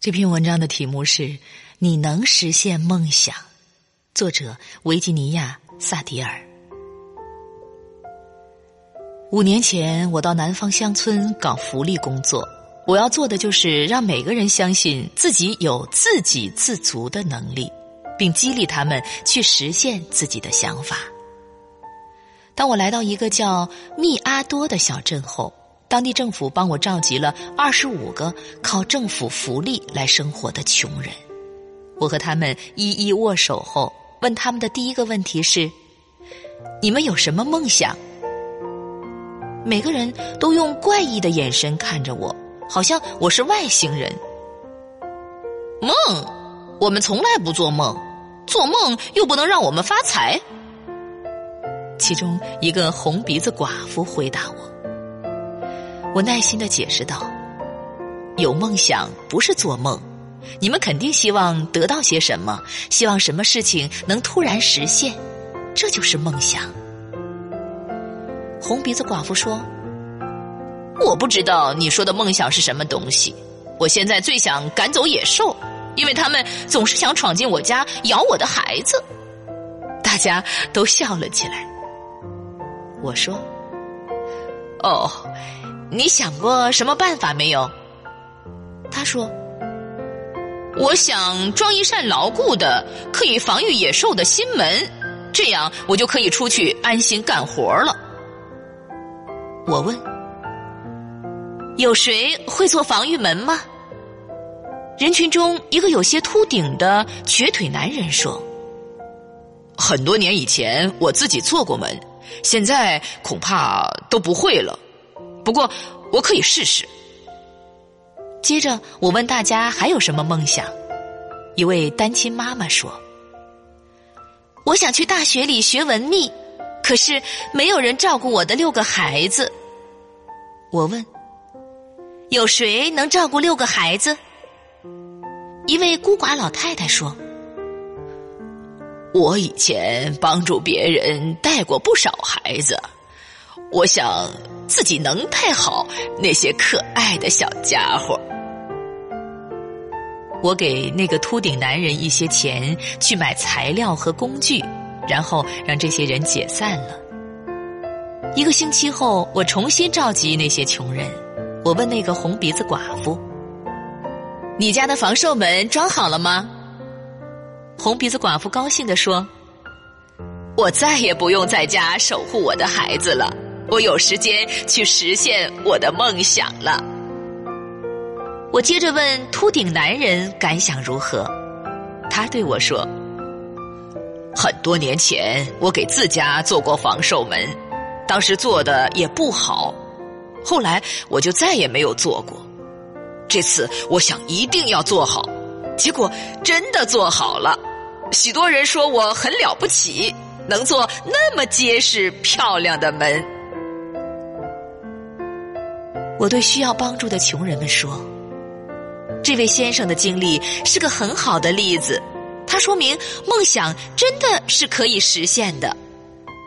这篇文章的题目是“你能实现梦想”，作者维吉尼亚·萨迪尔。五年前，我到南方乡村搞福利工作，我要做的就是让每个人相信自己有自给自足的能力，并激励他们去实现自己的想法。当我来到一个叫密阿多的小镇后。当地政府帮我召集了二十五个靠政府福利来生活的穷人，我和他们一一握手后，问他们的第一个问题是：“你们有什么梦想？”每个人都用怪异的眼神看着我，好像我是外星人。梦？我们从来不做梦，做梦又不能让我们发财。其中一个红鼻子寡妇回答我。我耐心的解释道：“有梦想不是做梦，你们肯定希望得到些什么，希望什么事情能突然实现，这就是梦想。”红鼻子寡妇说：“我不知道你说的梦想是什么东西。我现在最想赶走野兽，因为他们总是想闯进我家咬我的孩子。”大家都笑了起来。我说：“哦。”你想过什么办法没有？他说：“我想装一扇牢固的、可以防御野兽的新门，这样我就可以出去安心干活了。”我问：“有谁会做防御门吗？”人群中一个有些秃顶的瘸腿男人说：“很多年以前我自己做过门，现在恐怕都不会了。”不过，我可以试试。接着，我问大家还有什么梦想？一位单亲妈妈说：“我想去大学里学文秘，可是没有人照顾我的六个孩子。”我问：“有谁能照顾六个孩子？”一位孤寡老太太说：“我以前帮助别人带过不少孩子，我想。”自己能带好那些可爱的小家伙。我给那个秃顶男人一些钱去买材料和工具，然后让这些人解散了。一个星期后，我重新召集那些穷人。我问那个红鼻子寡妇：“你家的防兽门装好了吗？”红鼻子寡妇高兴地说：“我再也不用在家守护我的孩子了。”我有时间去实现我的梦想了。我接着问秃顶男人感想如何，他对我说：“很多年前我给自家做过防兽门，当时做的也不好，后来我就再也没有做过。这次我想一定要做好，结果真的做好了。许多人说我很了不起，能做那么结实漂亮的门。”我对需要帮助的穷人们说：“这位先生的经历是个很好的例子，他说明梦想真的是可以实现的。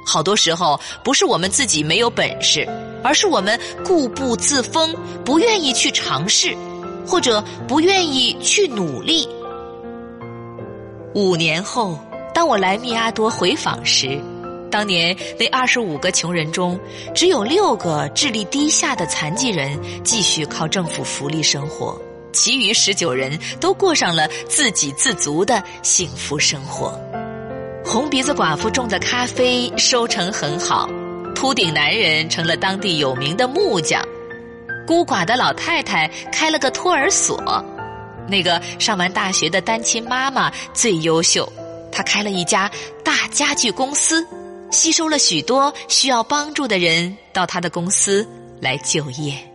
好多时候不是我们自己没有本事，而是我们固步自封，不愿意去尝试，或者不愿意去努力。”五年后，当我来密阿多回访时。当年那二十五个穷人中，只有六个智力低下的残疾人继续靠政府福利生活，其余十九人都过上了自给自足的幸福生活。红鼻子寡妇种的咖啡收成很好，秃顶男人成了当地有名的木匠，孤寡的老太太开了个托儿所，那个上完大学的单亲妈妈最优秀，她开了一家大家具公司。吸收了许多需要帮助的人到他的公司来就业。